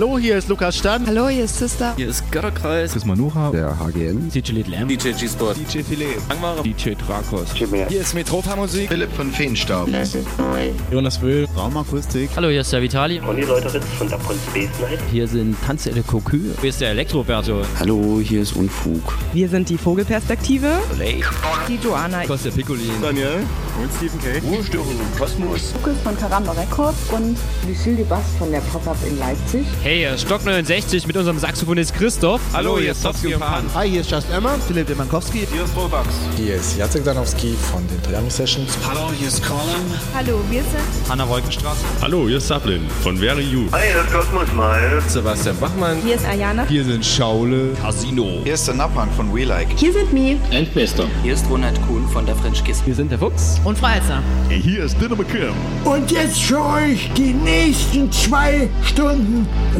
Hallo, hier ist Lukas Stan. Hallo, hier ist Sister. Hier ist Götterkreis. Chris Manuha. Der HGN. DJ Little M. DJ G-Sport. DJ Filet. Angmara. DJ Drakos. Hier ist Metropa Musik. Philipp von Feenstaub. Jonas Wöhl. Raumakustik. Hallo, hier ist der Vitali. Conny Leuteritz von der Pond Space Night. Hier sind Tanzelle Cocu. Hier ist der Elektroberto. Hallo, hier ist Unfug. Wir sind die Vogelperspektive. Lake. Die Joanna. Costa Piccolin. Daniel. Und Stephen K. Ruhestörung im Kosmos. Lukas von Karamba Records und Lucille Bass von der Pop-Up in Leipzig. Hey, hier ist Stock 69 mit unserem Saxophonist Christoph. Hallo, hier ist Topski und Pan. Hi, hier ist Just Emma. Philipp Demankowski. Hier ist Robax. Hier ist Jacek Danowski von den Triami Sessions. Hallo, hier ist Colin. Hallo, wir sind Hanna Wolkenstraße. Hallo, hier ist Sablin von Very You. Hi, hier ist Kosmos Mal. Sebastian Bachmann. Hier ist Ayana. Hier sind Schaule. Casino. Hier ist der Napang von We Like. Hier sind Mi. Endbester. Hier ist Ronald Kuhn von der French Kiss. Wir sind der Fuchs. Und Frau Elster. Hier ist Dinner McKim. Und jetzt für euch die nächsten zwei Stunden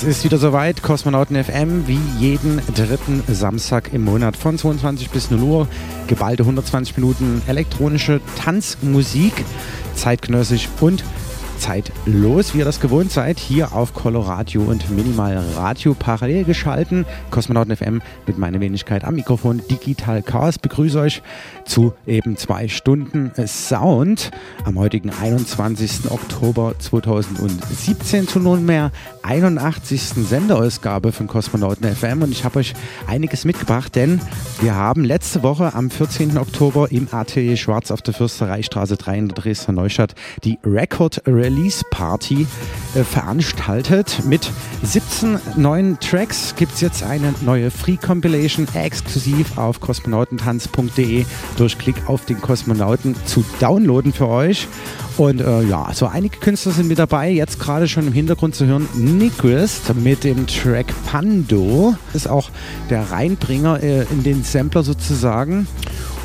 Es ist wieder soweit, Kosmonauten FM, wie jeden dritten Samstag im Monat von 22 bis 0 Uhr. Geballte 120 Minuten elektronische Tanzmusik, zeitgenössisch und zeitlos, wie ihr das gewohnt seid, hier auf Coloradio und Minimal Radio parallel geschalten. Kosmonauten FM mit meiner Wenigkeit am Mikrofon Digital Chaos. Begrüße euch zu eben zwei Stunden Sound am heutigen 21. Oktober 2017 zu nunmehr 81. Sendeausgabe von Kosmonauten FM und ich habe euch einiges mitgebracht, denn wir haben letzte Woche am 14. Oktober im Atelier Schwarz auf der Fürstereistraße 3 in der Dresdner Neustadt die Record Release Party äh, veranstaltet. Mit 17 neuen Tracks gibt es jetzt eine neue Free Compilation exklusiv auf kosmonautentanz.de durch Klick auf den Kosmonauten zu downloaden für euch. Und äh, ja, so einige Künstler sind mit dabei. Jetzt gerade schon im Hintergrund zu hören Nyquist mit dem Track Pando. Ist auch der Reinbringer äh, in den Sampler sozusagen.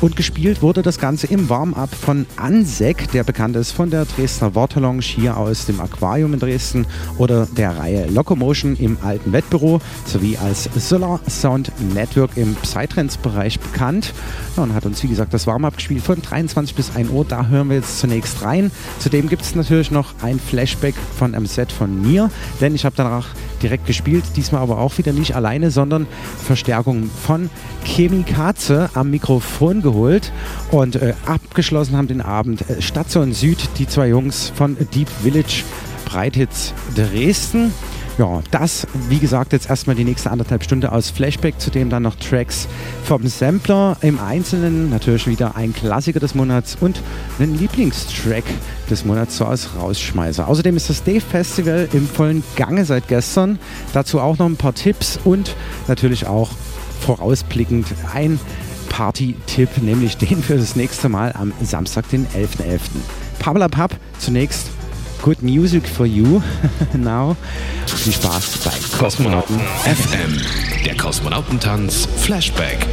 Und gespielt wurde das Ganze im Warm-up von Ansek, der bekannt ist von der Dresdner Waterlounge hier aus dem Aquarium in Dresden oder der Reihe Locomotion im alten Wettbüro sowie als Solar Sound Network im Psytrance-Bereich bekannt. Ja, und hat uns, wie gesagt, das Warm-up gespielt von 23 bis 1 Uhr. Da hören wir jetzt zunächst rein. Zudem gibt es natürlich noch ein Flashback von einem Set von mir, denn ich habe danach direkt gespielt, diesmal aber auch wieder nicht alleine, sondern Verstärkung von Chemikaze am Mikrofon geholt und äh, abgeschlossen haben den Abend äh, Station Süd, die zwei Jungs von Deep Village Breithitz Dresden. Ja, das, wie gesagt, jetzt erstmal die nächste anderthalb Stunde aus Flashback, zudem dann noch Tracks vom Sampler im Einzelnen, natürlich wieder ein Klassiker des Monats und einen Lieblingstrack des Monats so als Rausschmeißer. Außerdem ist das Dave Festival im vollen Gange seit gestern. Dazu auch noch ein paar Tipps und natürlich auch vorausblickend ein Party-Tipp, nämlich den für das nächste Mal am Samstag, den 11.11. Pabla Pub, zunächst Good Music for You. Now. Viel Spaß bei Kosmonauten FM. Der Kosmonautentanz Flashback.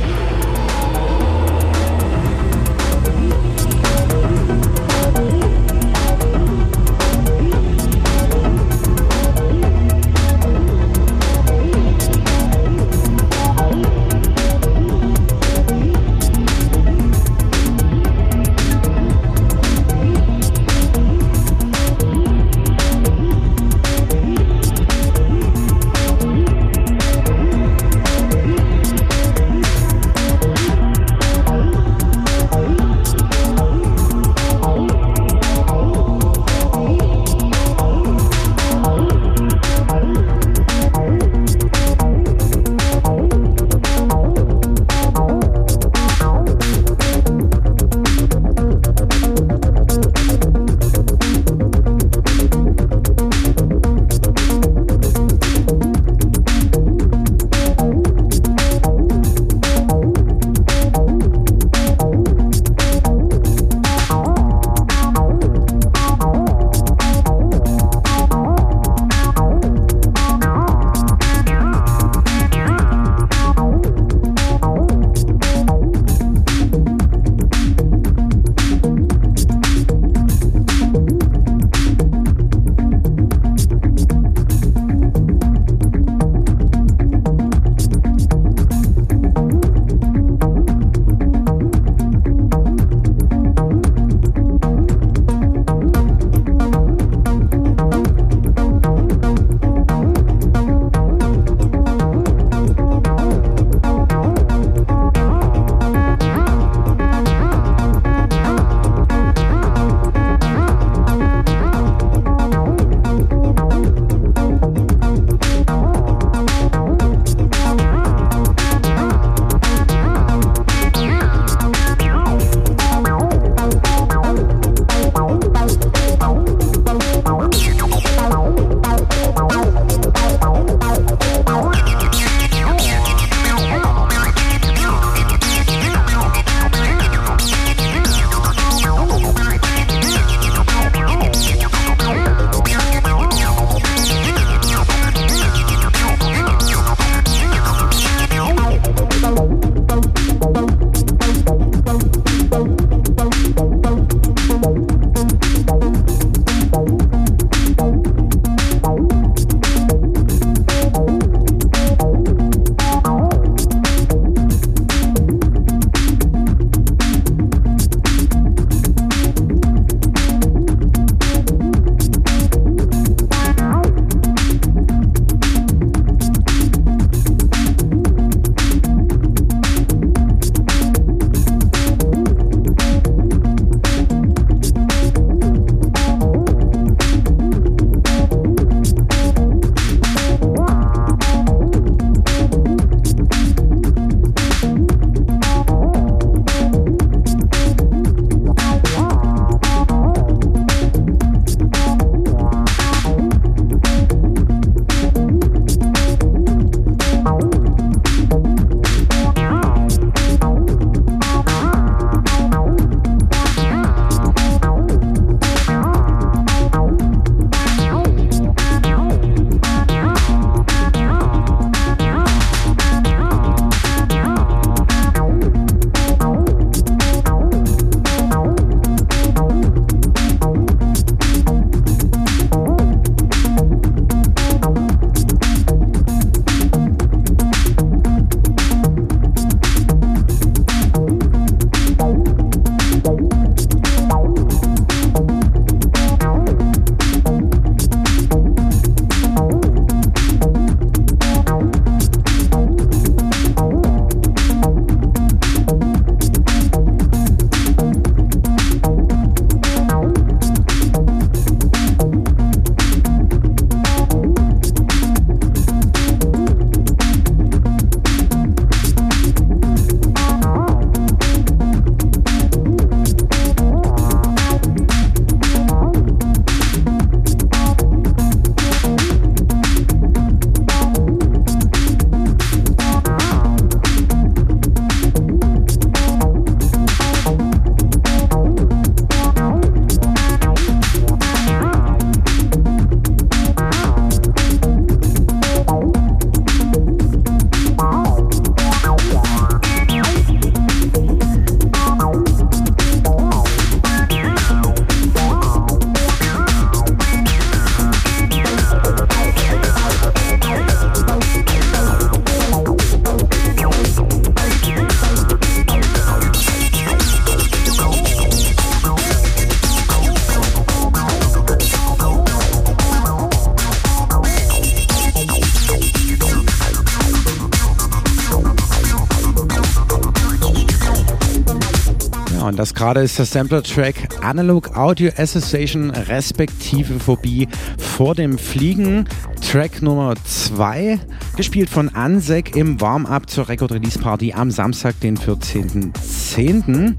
Das gerade ist der Sampler-Track Analog Audio Association respektive Phobie vor dem Fliegen. Track Nummer 2, gespielt von Ansek im Warm-Up zur Record-Release-Party am Samstag, den 14.10.,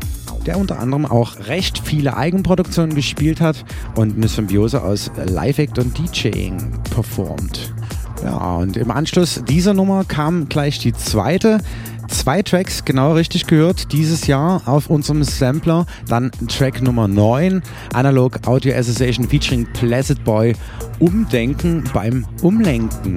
der unter anderem auch recht viele Eigenproduktionen gespielt hat und eine Symbiose aus Live-Act und DJing performt. Ja, und im Anschluss dieser Nummer kam gleich die zweite. Zwei Tracks, genau richtig gehört, dieses Jahr auf unserem Sampler. Dann Track Nummer 9, Analog Audio Association featuring Placid Boy, Umdenken beim Umlenken.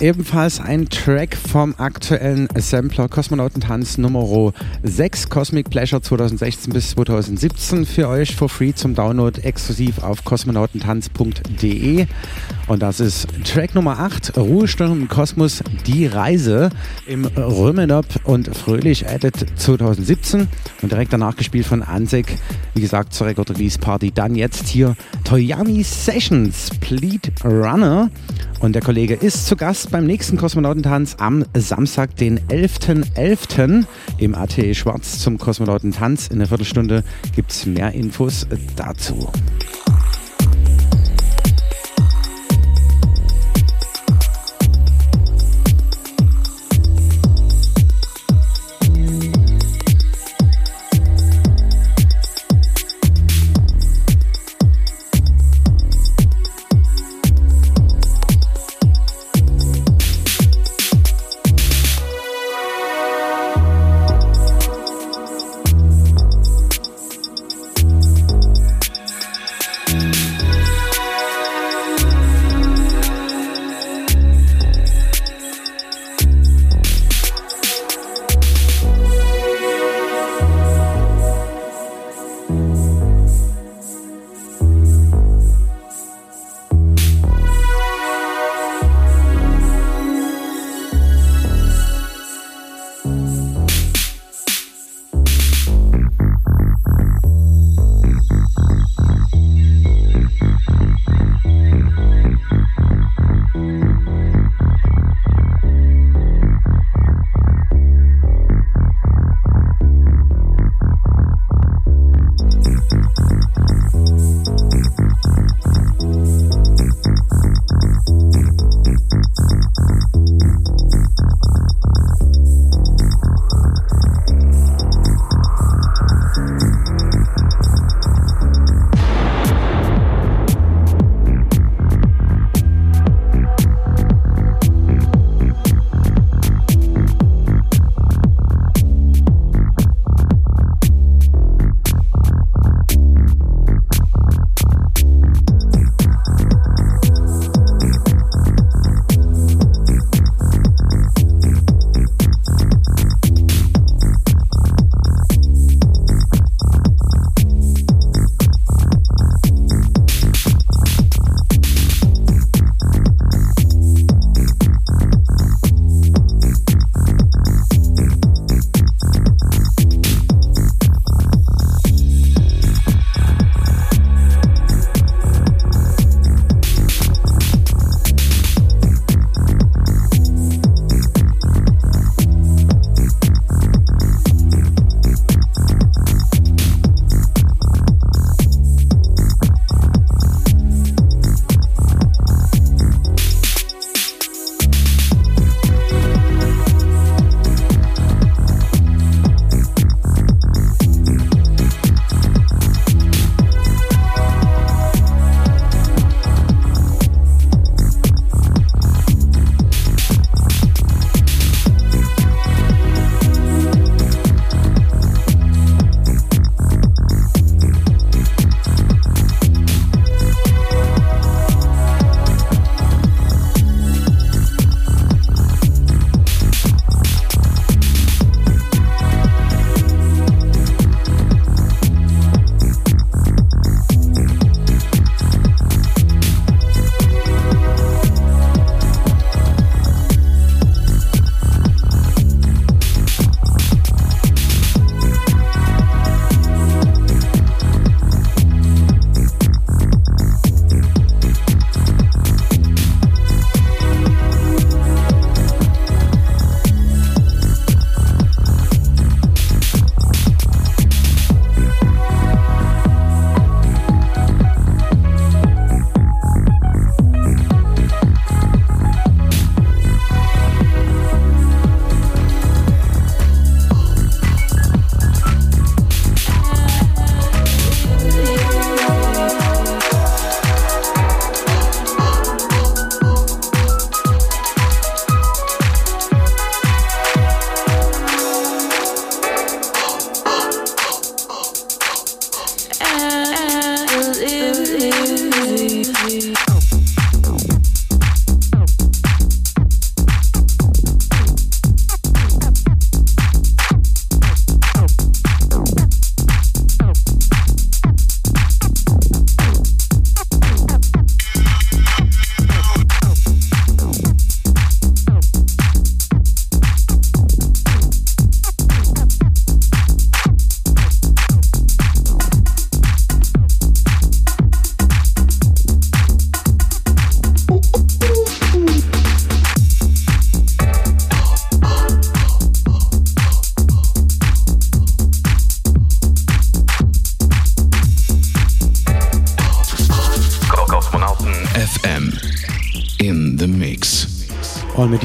Ebenfalls ein Track vom aktuellen Sampler Kosmonautentanz Nummer 6 Cosmic Pleasure 2016 bis 2017 für euch for free zum Download exklusiv auf kosmonautentanz.de und das ist Track Nummer 8 Ruhestörung im Kosmos Die Reise im Römenop und Fröhlich Edit 2017 und direkt danach gespielt von Ansek, wie gesagt zur Record Release Party. Dann jetzt hier. Toyami Sessions Pleat Runner und der Kollege ist zu Gast beim nächsten Kosmonautentanz am Samstag, den 11.11. .11. im ATE Schwarz zum Kosmonautentanz. In einer Viertelstunde gibt es mehr Infos dazu.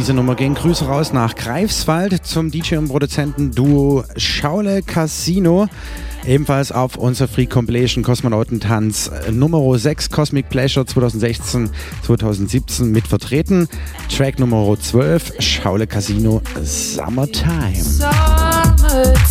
Dieser Nummer gehen Grüße raus nach Greifswald zum DJ und Produzenten Duo Schaule Casino. Ebenfalls auf unserer Free Compilation Kosmonautentanz Nummer 6 Cosmic Pleasure 2016, 2017 mit vertreten. Track Nummer 12 Schaule Casino Summertime. Summertime.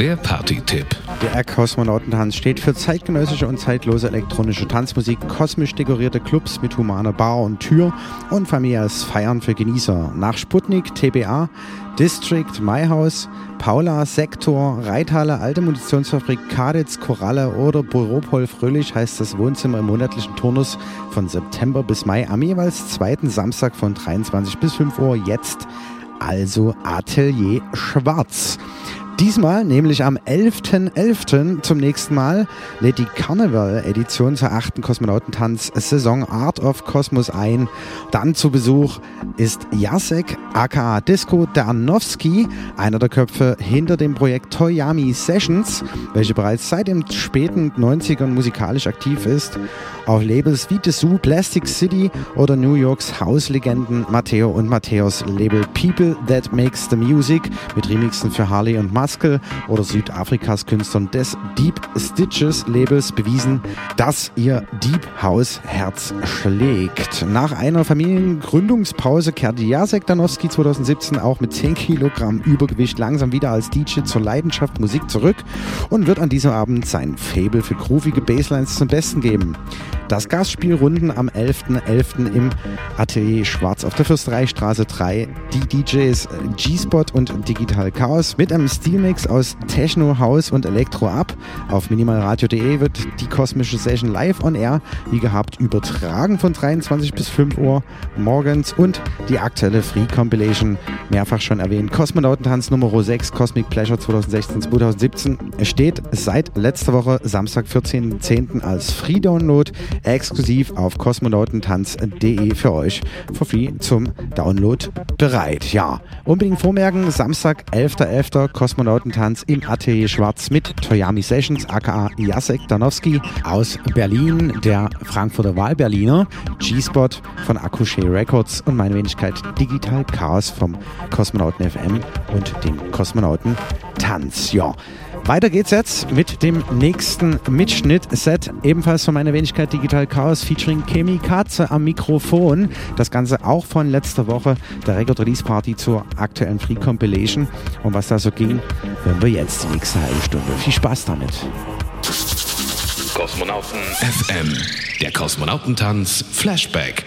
Der Party-Tipp. Der Kosmonautentanz steht für zeitgenössische und zeitlose elektronische Tanzmusik, kosmisch dekorierte Clubs mit humaner Bar und Tür und familiäres Feiern für Genießer. Nach Sputnik, TBA, District, MyHouse, Paula, Sektor, Reithalle, Alte Munitionsfabrik, Kaditz, Koralle oder Büropol Fröhlich heißt das Wohnzimmer im monatlichen Turnus von September bis Mai am jeweils zweiten Samstag von 23 bis 5 Uhr jetzt also Atelier Schwarz. Diesmal, nämlich am 11.11. .11. zum nächsten Mal, lädt die Carnival-Edition zur achten Kosmonautentanz-Saison Art of Cosmos ein. Dann zu Besuch ist Jacek, aka Disco Darnowski, einer der Köpfe hinter dem Projekt Toyami Sessions, welche bereits seit den späten 90ern musikalisch aktiv ist. Auf Labels wie Dessous, Plastic City oder New Yorks Hauslegenden Matteo und Matthäus Label People That Makes the Music mit Remixen für Harley und Muscle oder Südafrikas Künstlern des Deep Stitches Labels bewiesen, dass ihr Deep House Herz schlägt. Nach einer Familiengründungspause kehrte Jacek Danowski 2017 auch mit 10 Kilogramm Übergewicht langsam wieder als DJ zur Leidenschaft Musik zurück und wird an diesem Abend sein Fable für groovige Basslines zum Besten geben. Das Gastspiel Runden am 11.11. .11. im Atelier Schwarz auf der Fürstereistraße 3. Die DJs G-Spot und Digital Chaos mit einem Stilmix aus Techno, House und Elektro ab. Auf minimalradio.de wird die kosmische Session live on air, wie gehabt, übertragen von 23 bis 5 Uhr morgens und die aktuelle Free Compilation, mehrfach schon erwähnt, Kosmonautentanz Nummer 6, Cosmic Pleasure 2016-2017, steht seit letzter Woche Samstag 14.10. als Free Download exklusiv auf kosmonautentanz.de für euch for free zum Download bereit. Ja, unbedingt vormerken, Samstag 11.11. .11. Kosmonautentanz im Atelier Schwarz mit Toyami Sessions, aka Jacek Danowski aus Berlin, der Frankfurter Wahlberliner, G-Spot von Akushe Records und meine Wenigkeit Digital Chaos vom Kosmonauten FM und dem Kosmonauten Tanz. Ja. Weiter geht's jetzt mit dem nächsten Mitschnitt-Set, ebenfalls von meiner Wenigkeit Digital Chaos featuring Chemi Katze am Mikrofon. Das Ganze auch von letzter Woche, der Record Release Party zur aktuellen Free Compilation. Und was da so ging, hören wir jetzt die nächste halbe Stunde. Viel Spaß damit. Kosmonauten FM, der Kosmonautentanz Flashback.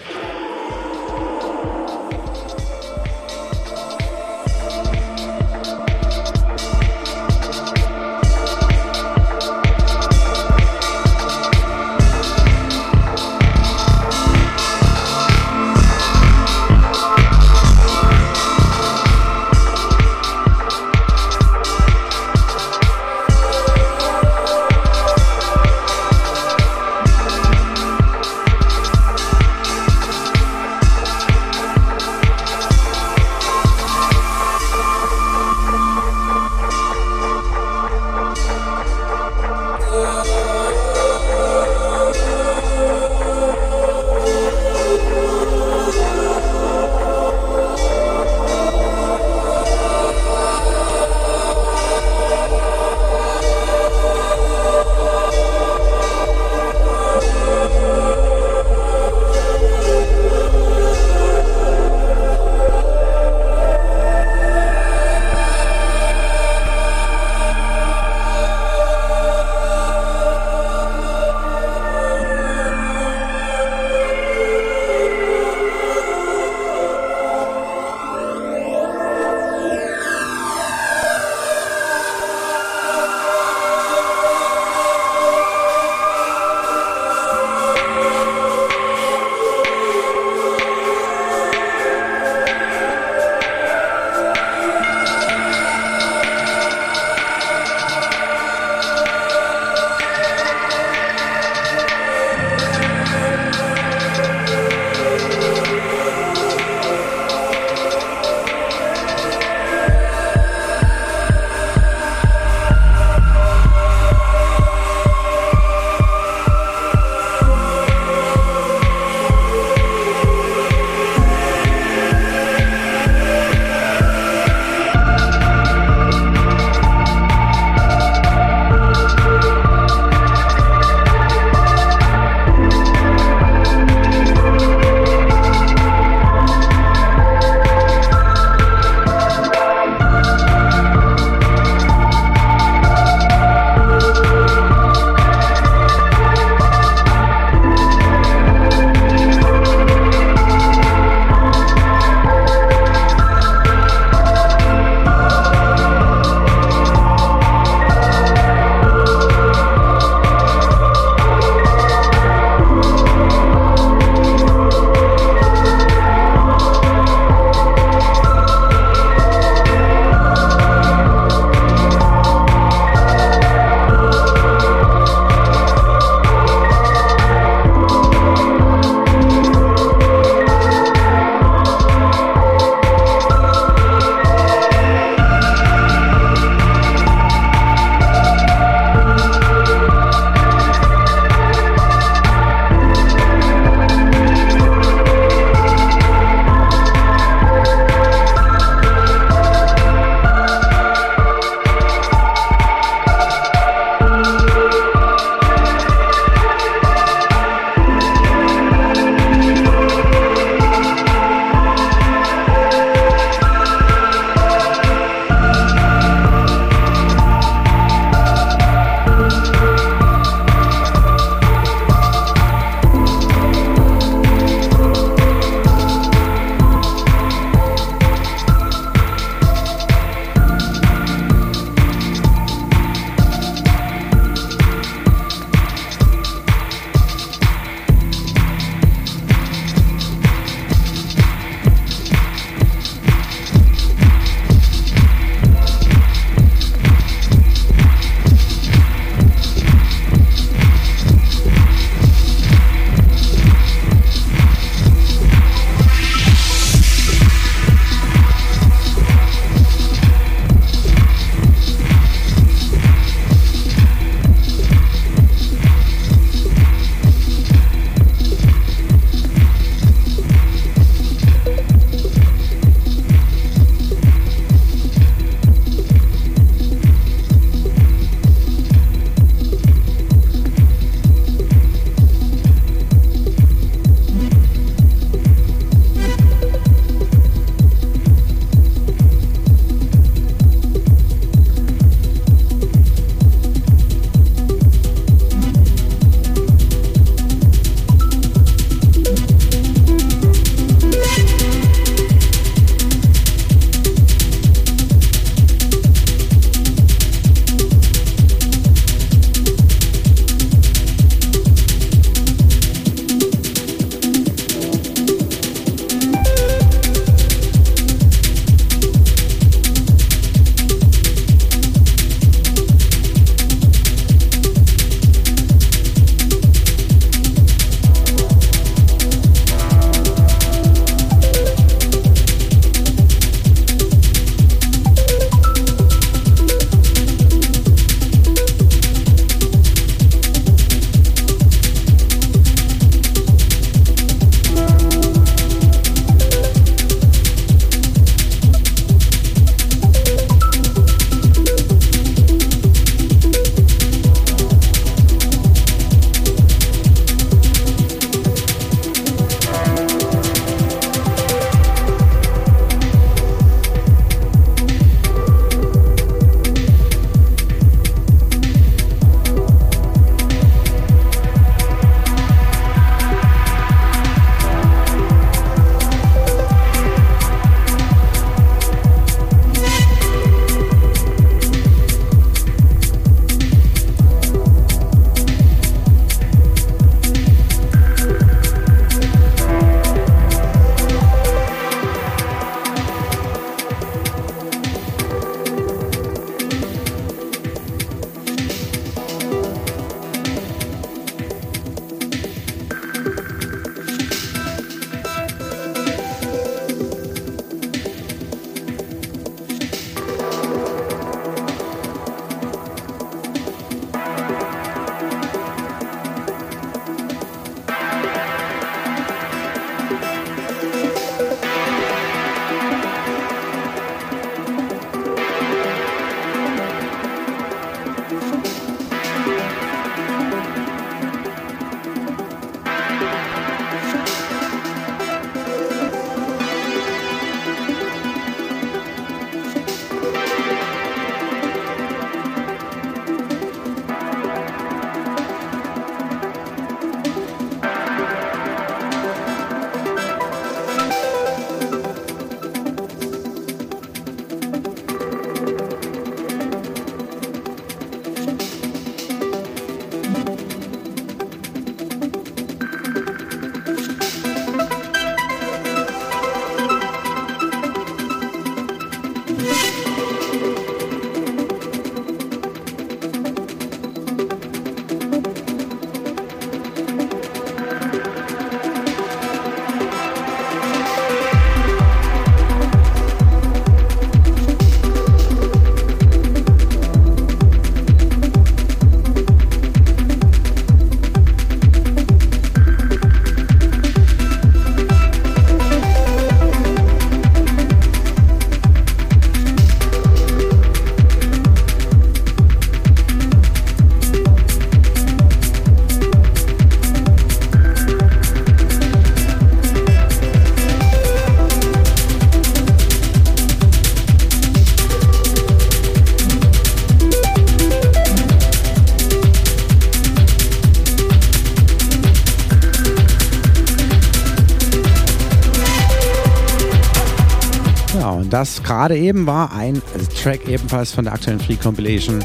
Das gerade eben war ein Track ebenfalls von der aktuellen Free Compilation.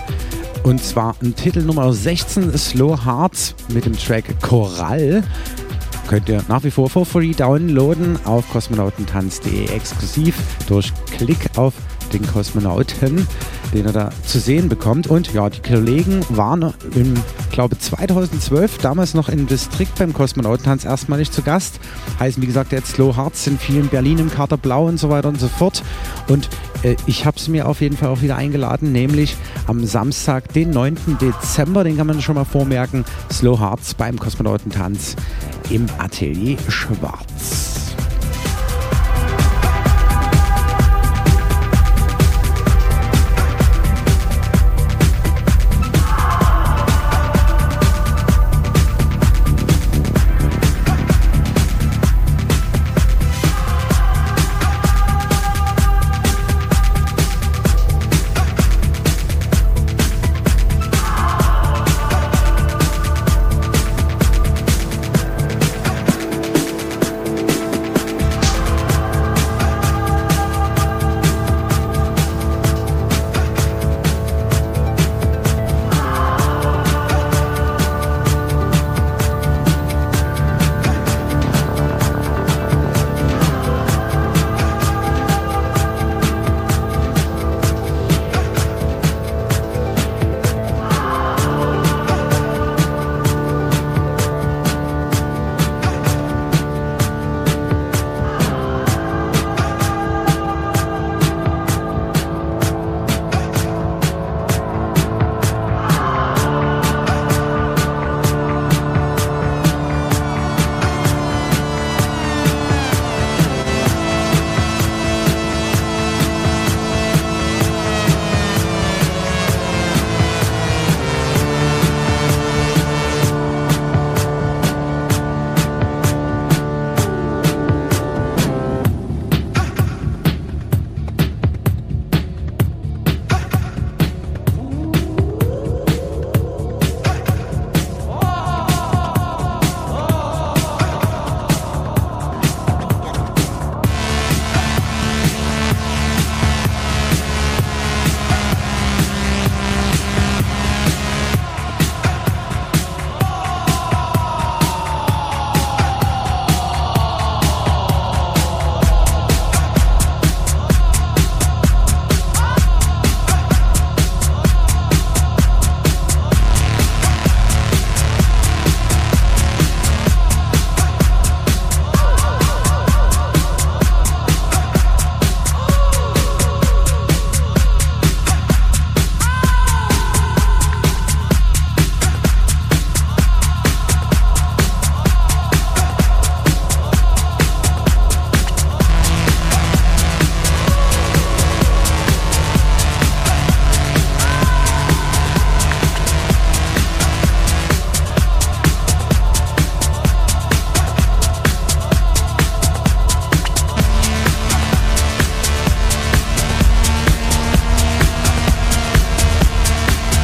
Und zwar ein Titel Nummer 16, Slow Hearts mit dem Track Choral. Könnt ihr nach wie vor for free downloaden auf kosmonautentanz.de exklusiv durch Klick auf den Kosmonauten, den ihr da zu sehen bekommt. Und ja, die Kollegen waren im, glaube 2012 damals noch im Distrikt beim Kosmonautentanz erstmalig zu Gast. Heißen, wie gesagt, jetzt Slow Hearts sind viel in Berlin im Kater Blau und so weiter und so fort. Und äh, ich habe es mir auf jeden Fall auch wieder eingeladen, nämlich am Samstag, den 9. Dezember, den kann man schon mal vormerken, Slow Hearts beim Kosmonautentanz im Atelier Schwarz.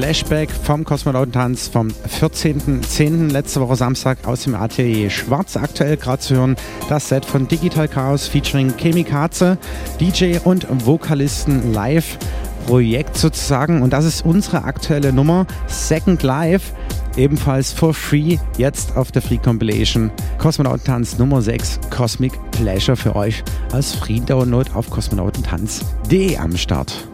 Flashback vom Kosmonautentanz vom 14.10. letzte Woche Samstag aus dem Atelier Schwarz. Aktuell gerade zu hören das Set von Digital Chaos featuring Chemikaze, DJ und Vokalisten live. Projekt sozusagen und das ist unsere aktuelle Nummer Second Life ebenfalls for free jetzt auf der Free Compilation Kosmonautentanz Nummer 6 Cosmic Pleasure für euch als Free Download auf kosmonautentanz.de am Start.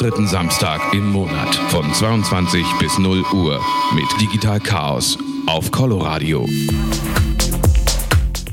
Dritten Samstag im Monat von 22 bis 0 Uhr mit Digital Chaos auf Coloradio.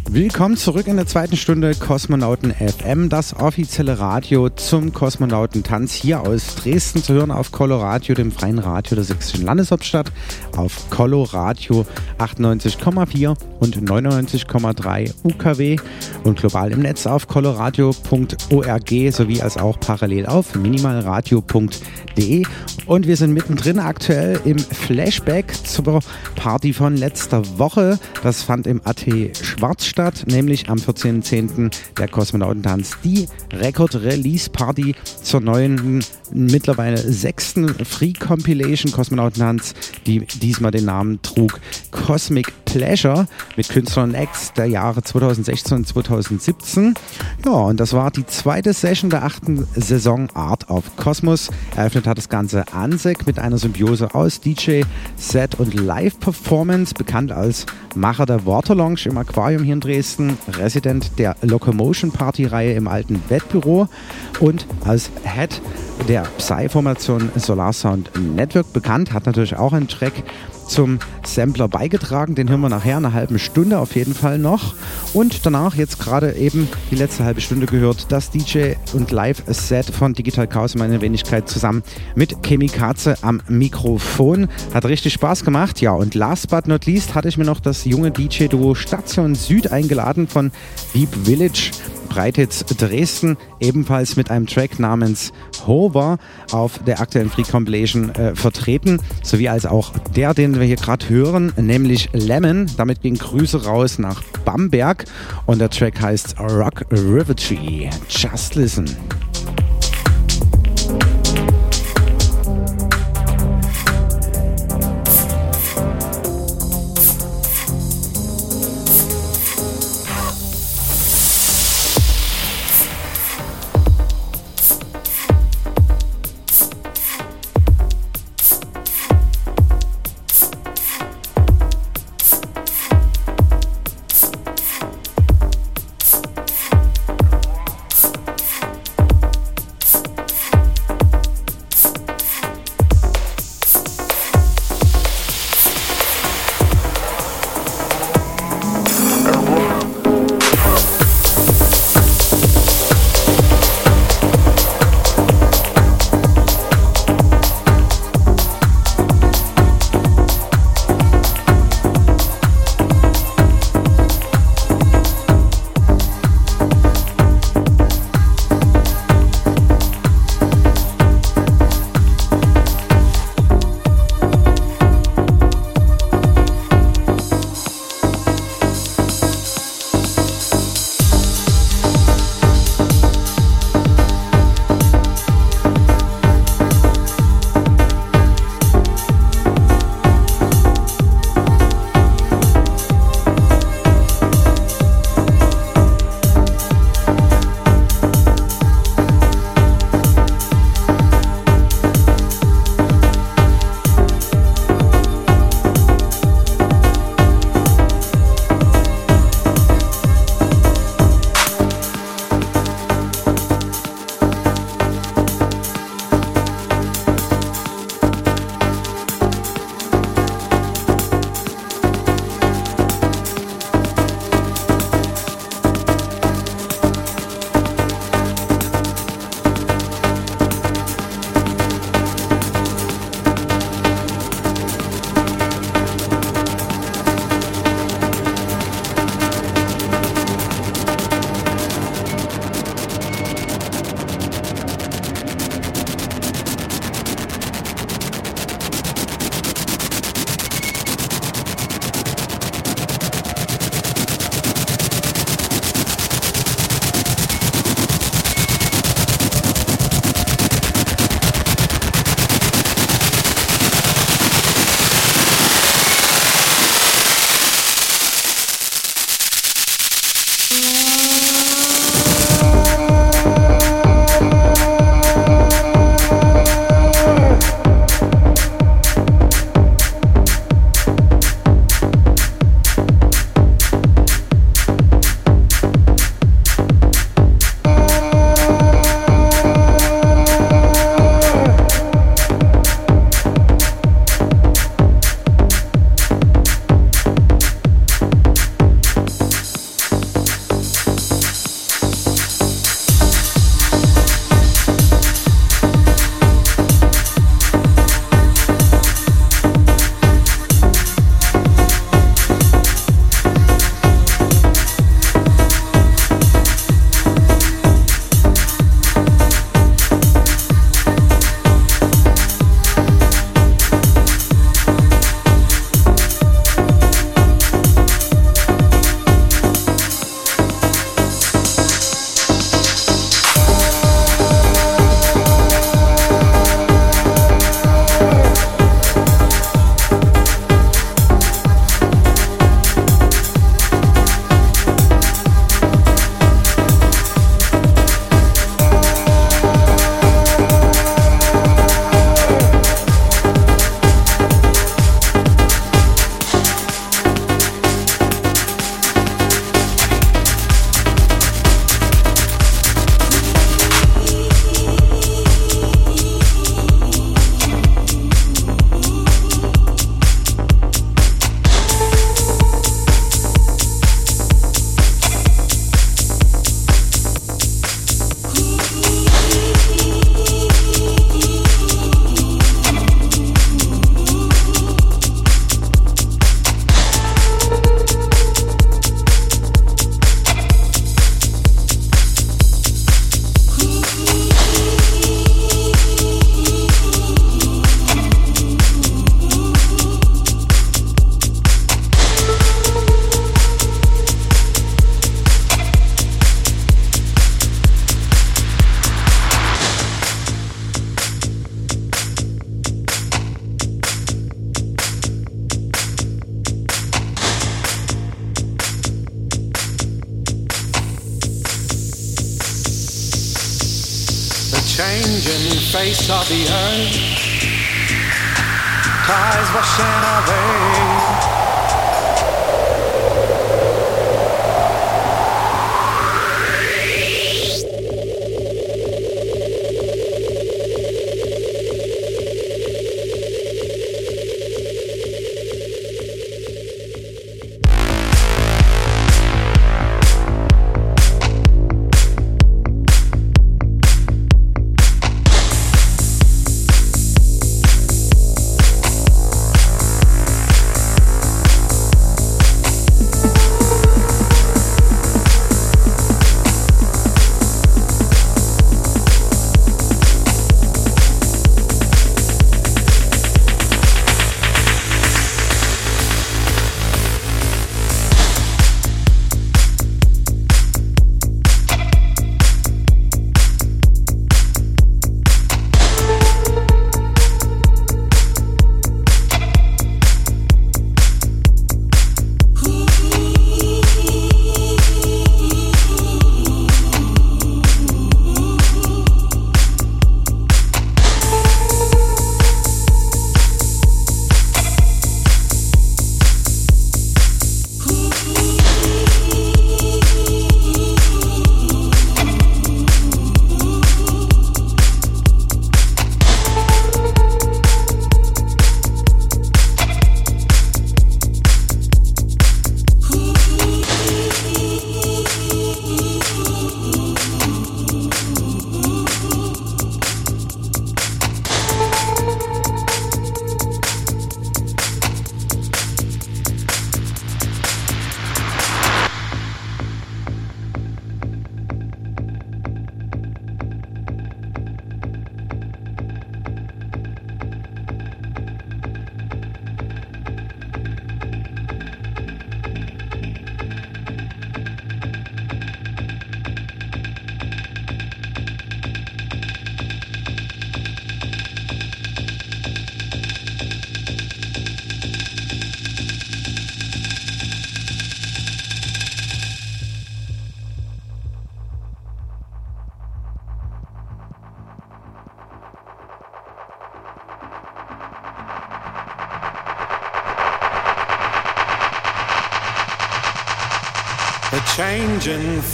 Willkommen zurück in der zweiten Stunde Kosmonauten FM, das offizielle Radio zum Kosmonautentanz hier aus Dresden zu hören auf Coloradio, dem freien Radio der sächsischen Landeshauptstadt, auf Coloradio 98,4 und 99,3 UKW und global im Netz auf coloradio.org sowie als auch parallel auf minimalradio.de und wir sind mittendrin aktuell im Flashback zur Party von letzter Woche. Das fand im AT Schwarz nämlich am 14.10. der Kosmonautentanz, die Record-Release-Party zur neuen, mittlerweile sechsten Free Compilation Kosmonautentanz, die diesmal den Namen trug Cosmic Pleasure mit Künstlern X der Jahre 2016 und 2017. Ja, und das war die zweite Session der achten Saison Art of Cosmos. Eröffnet hat das Ganze Ansek mit einer Symbiose aus DJ, Set und Live-Performance, bekannt als Macher der Water Lounge im Aquarium hier in Dresden, Resident der Locomotion Party-Reihe im alten Wettbüro und als Head der Psy-Formation Solar Sound Network bekannt, hat natürlich auch einen Track zum Sampler beigetragen. Den hören wir nachher eine halbe Stunde auf jeden Fall noch. Und danach jetzt gerade eben die letzte halbe Stunde gehört das DJ und Live-Set von Digital Chaos, meine Wenigkeit, zusammen mit Chemikaze am Mikrofon. Hat richtig Spaß gemacht. Ja, und last but not least hatte ich mir noch das junge DJ-Duo Station Süd eingeladen von Deep Village. Breititz Dresden, ebenfalls mit einem Track namens Hover auf der aktuellen Free Compilation äh, vertreten, sowie als auch der, den wir hier gerade hören, nämlich Lemon. Damit gehen Grüße raus nach Bamberg und der Track heißt Rock River Tree. Just listen.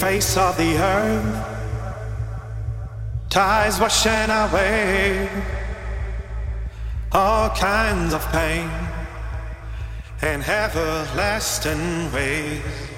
Face of the earth, tides washing away all kinds of pain and everlasting ways.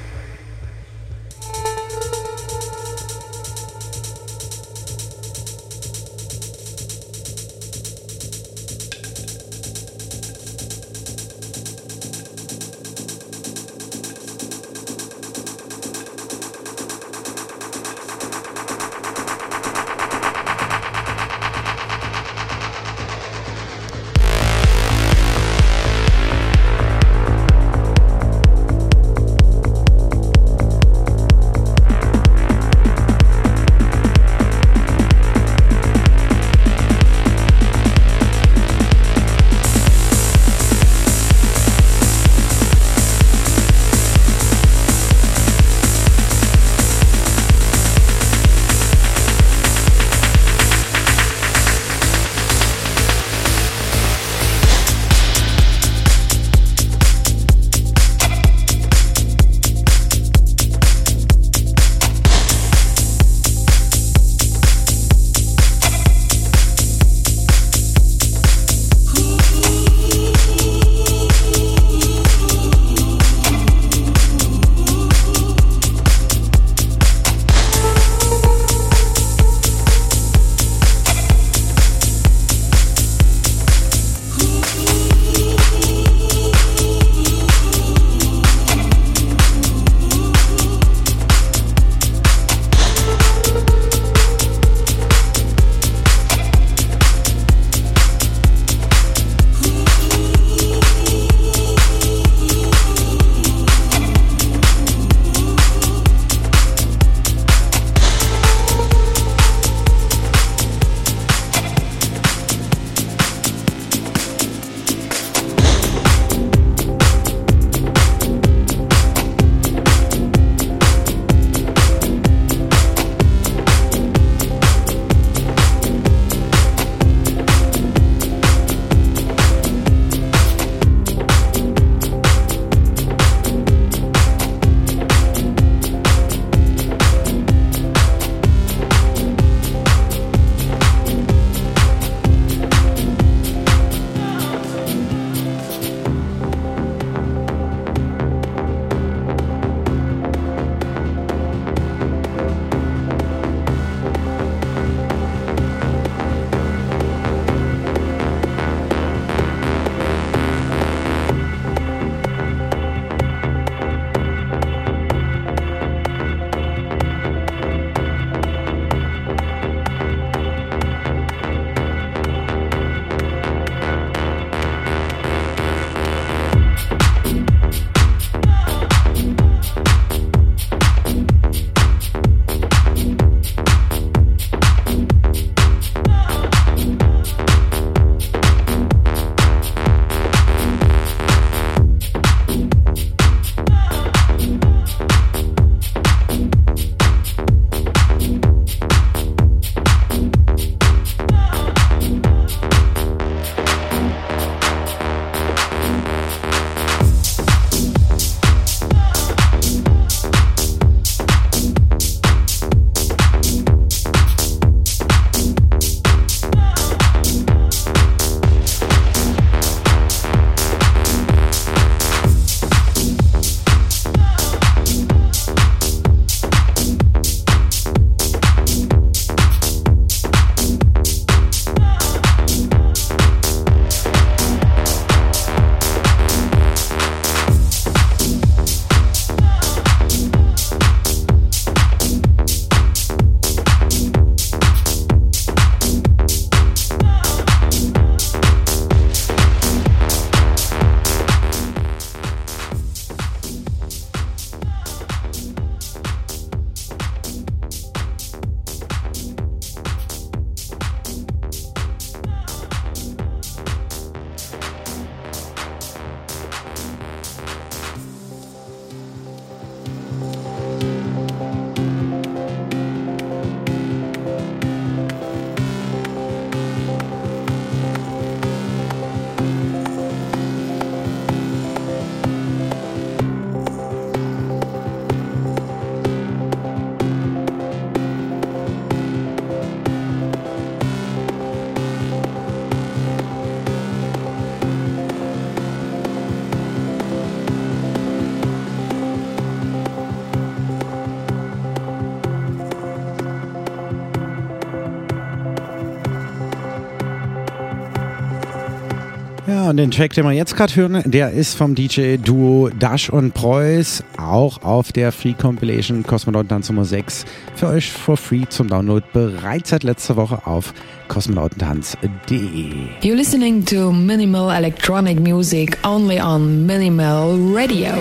Und den Track, den wir jetzt gerade hören, der ist vom DJ-Duo Dash und Preuß, auch auf der Free Compilation Kosmonautentanz Nummer 6 für euch for free zum Download bereits seit letzter Woche auf kosmonautentanz.de. You're listening to minimal electronic music only on Minimal Radio.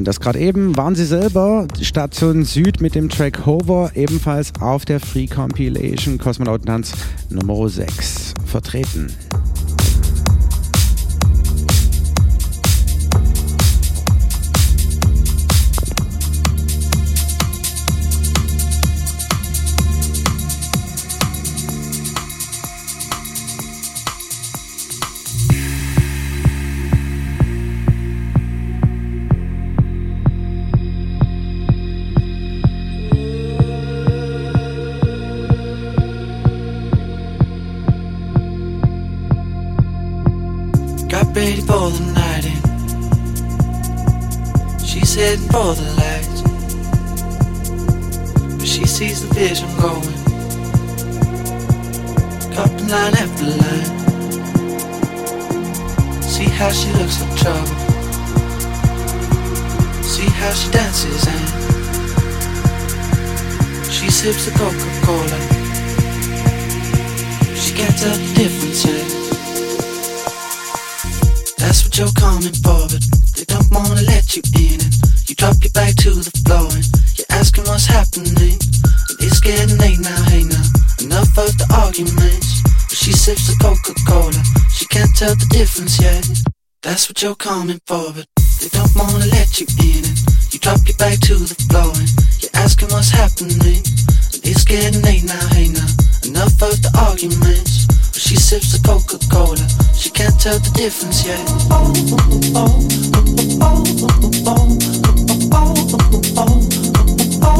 Und das gerade eben waren sie selber, Station Süd mit dem Track Hover, ebenfalls auf der Free Compilation Kosmonautentanz Nummer 6 vertreten. You're coming for, but they don't wanna let you in. And you drop your back to the floor and you're asking what's happening. And it's getting late now, hey now. Enough of the arguments. But she sips the Coca-Cola, she can't tell the difference yet.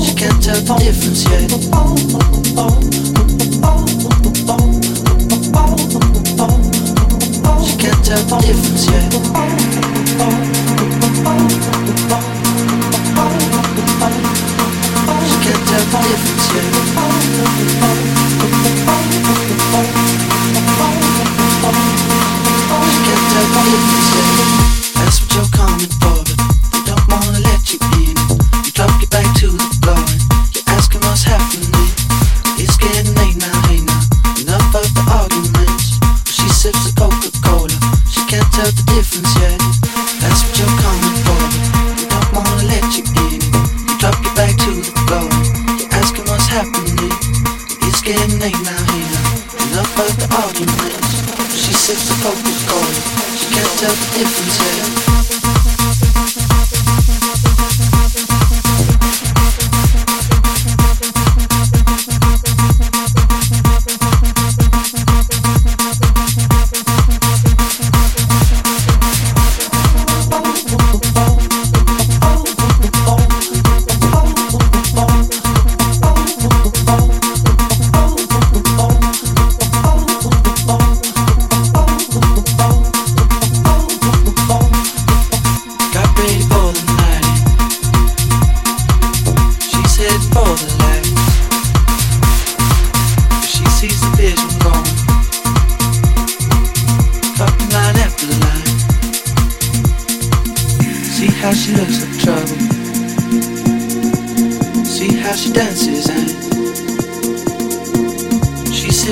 She can't tell the difference yet. She can't tell the difference yet. Can't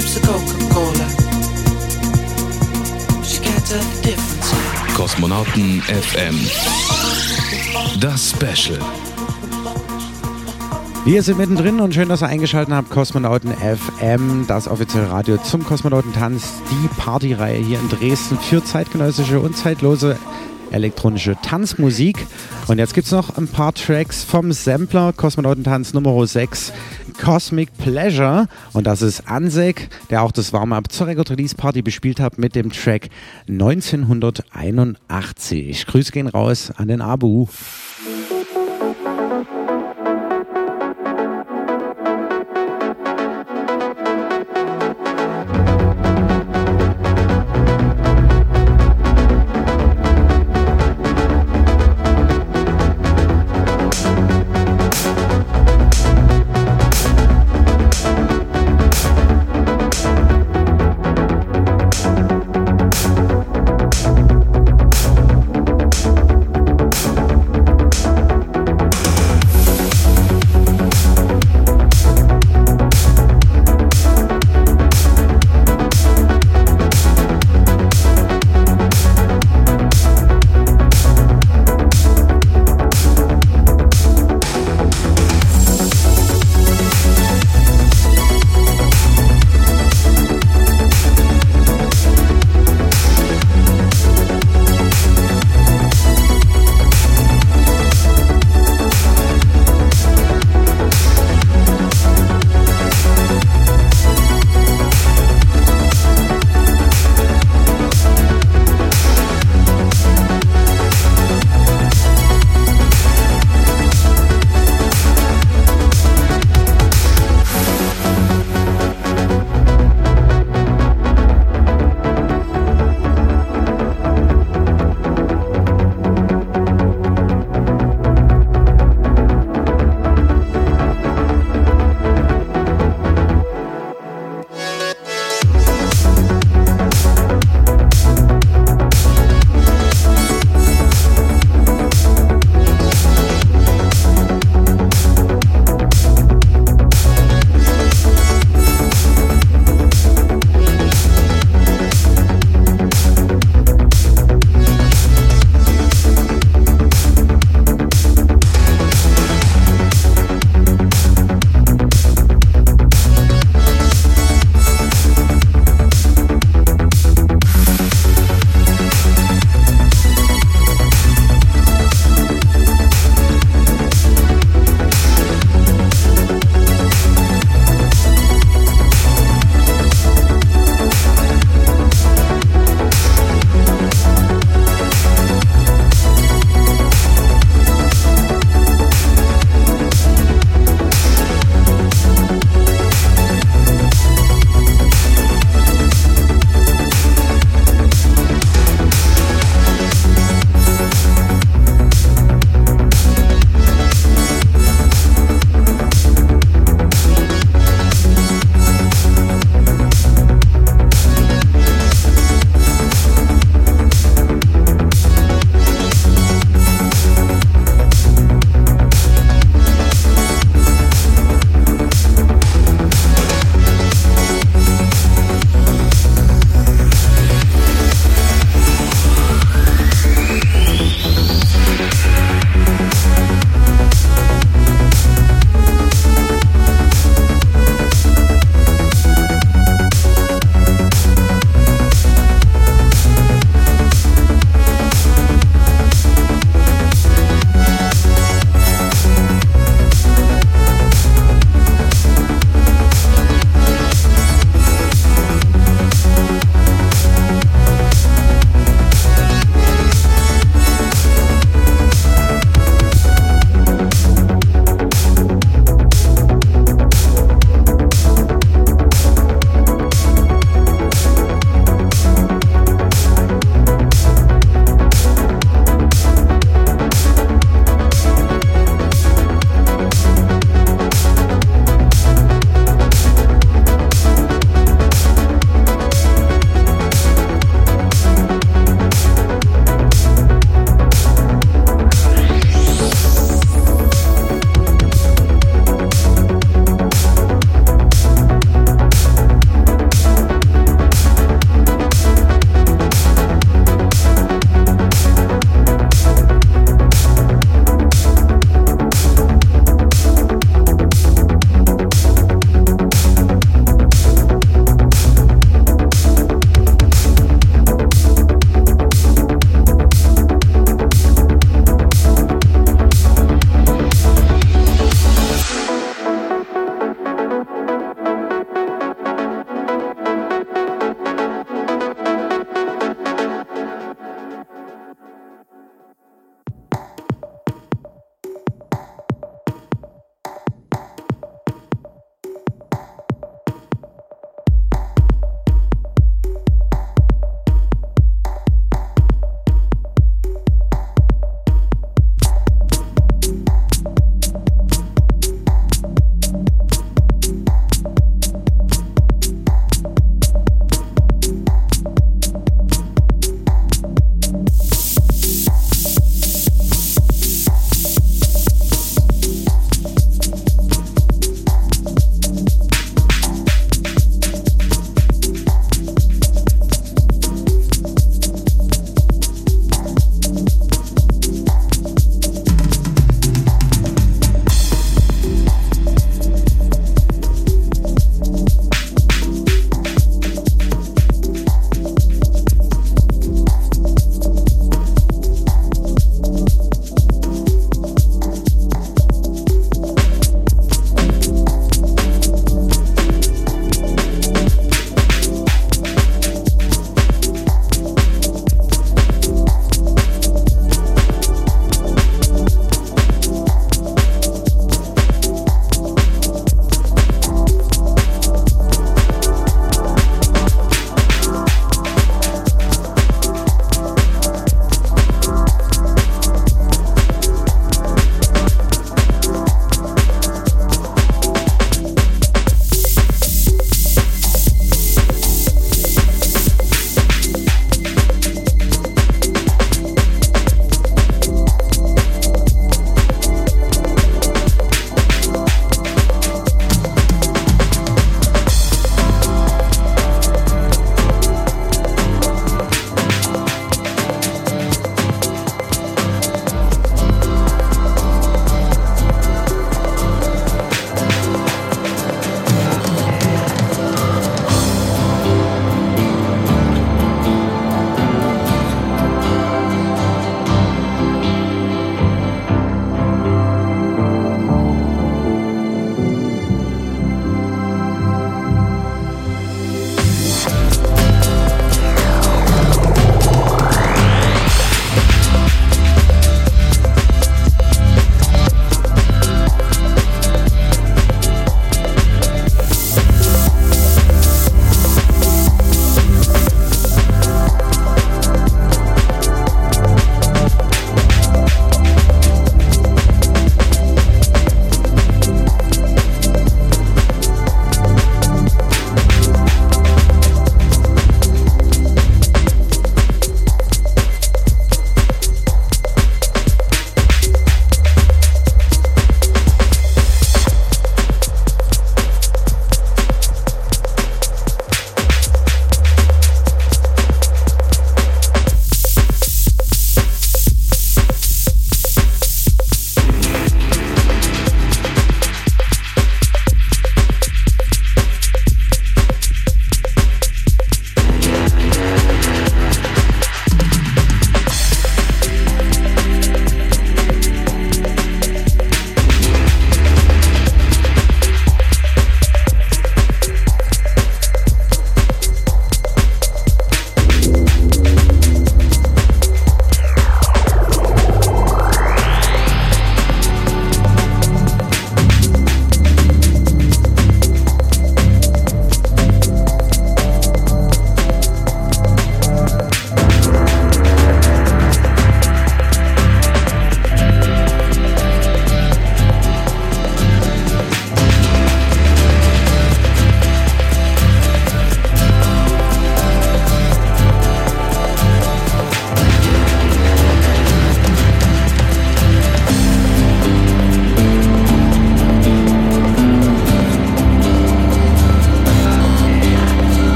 sips the Coca-Cola. She can't tell the difference. Kosmonauten FM. Das Special. Wir sind mittendrin und schön, dass ihr eingeschaltet habt. Kosmonauten FM, das offizielle Radio zum Kosmonautentanz, die Partyreihe hier in Dresden für zeitgenössische und zeitlose elektronische Tanzmusik. Und jetzt gibt es noch ein paar Tracks vom Sampler Kosmonautentanz Nummer 6, Cosmic Pleasure. Und das ist Ansek, der auch das Warm-Up zur Record Release Party bespielt hat mit dem Track 1981. Grüße gehen raus an den Abu.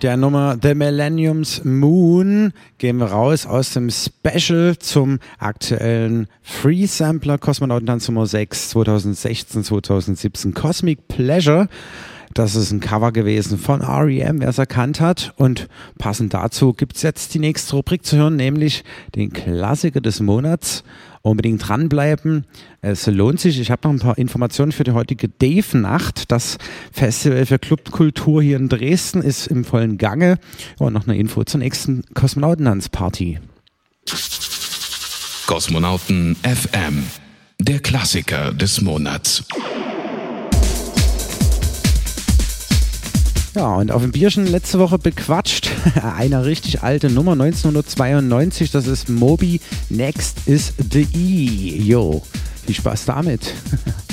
Mit der Nummer The Millennium's Moon gehen wir raus aus dem Special zum aktuellen Free Sampler Kosmonautentanz Nummer 6 2016-2017 Cosmic Pleasure. Das ist ein Cover gewesen von REM, wer es erkannt hat. Und passend dazu gibt es jetzt die nächste Rubrik zu hören, nämlich den Klassiker des Monats. Unbedingt dranbleiben. Es lohnt sich. Ich habe noch ein paar Informationen für die heutige Dave-Nacht. Das Festival für Clubkultur hier in Dresden ist im vollen Gange. Und noch eine Info zur nächsten Kosmonautentanz-Party. Kosmonauten FM, der Klassiker des Monats. Ja, und auf dem Bierchen letzte Woche bequatscht eine richtig alte Nummer 1992. Das ist Moby Next is the E. Yo, viel Spaß damit.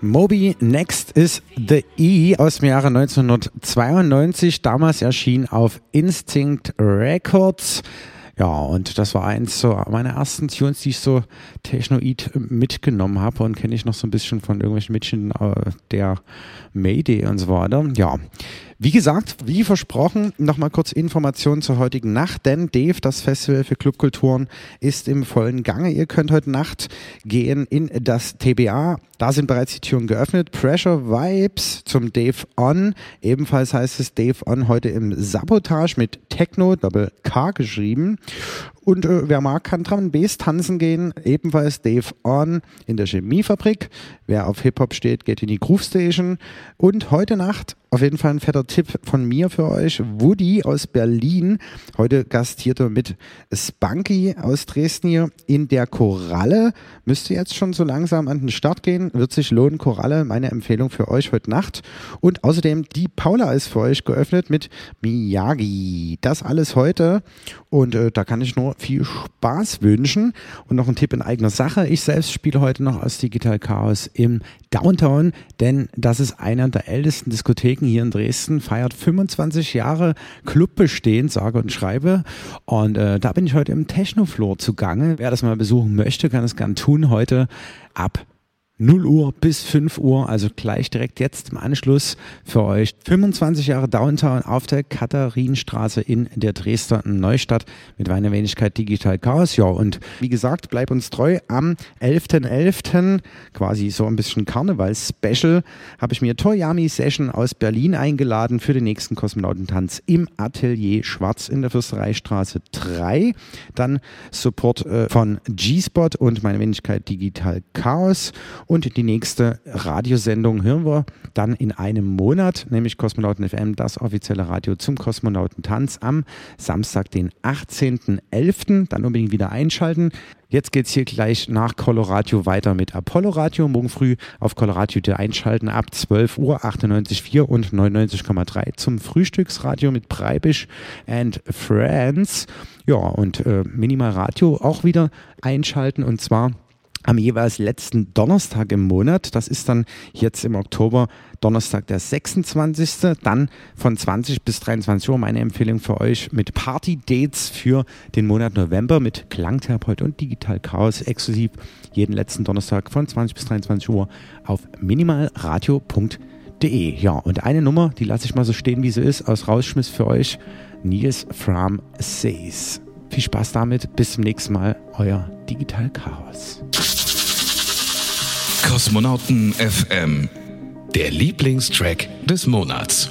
Moby Next ist The E aus dem Jahre 1992. Damals erschien auf Instinct Records. Ja, und das war eins so meiner ersten Tunes, die ich so Technoid mitgenommen habe und kenne ich noch so ein bisschen von irgendwelchen Mädchen äh, der Mayday und so weiter. Ja, wie gesagt, wie versprochen, nochmal kurz Informationen zur heutigen Nacht, denn Dave, das Festival für Clubkulturen, ist im vollen Gange. Ihr könnt heute Nacht gehen in das TBA. Da sind bereits die Türen geöffnet. Pressure Vibes zum Dave On. Ebenfalls heißt es Dave On heute im Sabotage mit Techno, Double K geschrieben. Und äh, wer mag, kann Drum Bass tanzen gehen. Ebenfalls Dave On in der Chemiefabrik. Wer auf Hip-Hop steht, geht in die Groove Station. Und heute Nacht auf jeden Fall ein fetter Tipp von mir für euch. Woody aus Berlin. Heute gastierte mit Spunky aus Dresden hier in der Koralle. Müsste jetzt schon so langsam an den Start gehen. Wird sich lohnen. Koralle, meine Empfehlung für euch heute Nacht. Und außerdem die Paula ist für euch geöffnet mit Miyagi. Das alles heute. Und äh, da kann ich nur viel Spaß wünschen. Und noch ein Tipp in eigener Sache. Ich selbst spiele heute noch aus Digital Chaos im Downtown, denn das ist einer der ältesten Diskotheken hier in Dresden, feiert 25 Jahre Clubbestehen, sage und schreibe. Und äh, da bin ich heute im Technofloor zugange. Wer das mal besuchen möchte, kann es gern tun. Heute ab 0 Uhr bis 5 Uhr, also gleich direkt jetzt im Anschluss für euch 25 Jahre Downtown auf der Katharinenstraße in der Dresdner Neustadt mit meiner Wenigkeit Digital Chaos. Ja, und wie gesagt, bleib uns treu. Am 11.11., .11., quasi so ein bisschen Karneval-Special, habe ich mir Toyami Session aus Berlin eingeladen für den nächsten Kosmonautentanz im Atelier Schwarz in der Fürstereistraße 3. Dann Support äh, von G-Spot und meine Wenigkeit Digital Chaos. Und die nächste Radiosendung hören wir dann in einem Monat, nämlich Kosmonauten FM, das offizielle Radio zum Kosmonautentanz am Samstag, den 18.11. Dann unbedingt wieder einschalten. Jetzt geht es hier gleich nach Coloradio weiter mit Apollo Radio. Morgen früh auf Coloradio einschalten ab 12 Uhr 98,4 und 99,3 zum Frühstücksradio mit Breibisch and Friends. Ja, und äh, Minimal Radio auch wieder einschalten und zwar am jeweils letzten Donnerstag im Monat. Das ist dann jetzt im Oktober Donnerstag der 26. Dann von 20 bis 23 Uhr meine Empfehlung für euch mit Party-Dates für den Monat November mit Klangtherapeut und Digital Chaos exklusiv jeden letzten Donnerstag von 20 bis 23 Uhr auf minimalradio.de. Ja, und eine Nummer, die lasse ich mal so stehen, wie sie ist, aus Rausschmiss für euch. Nils from Says. Viel Spaß damit. Bis zum nächsten Mal. Euer Digital Chaos. Kosmonauten FM. Der Lieblingstrack des Monats.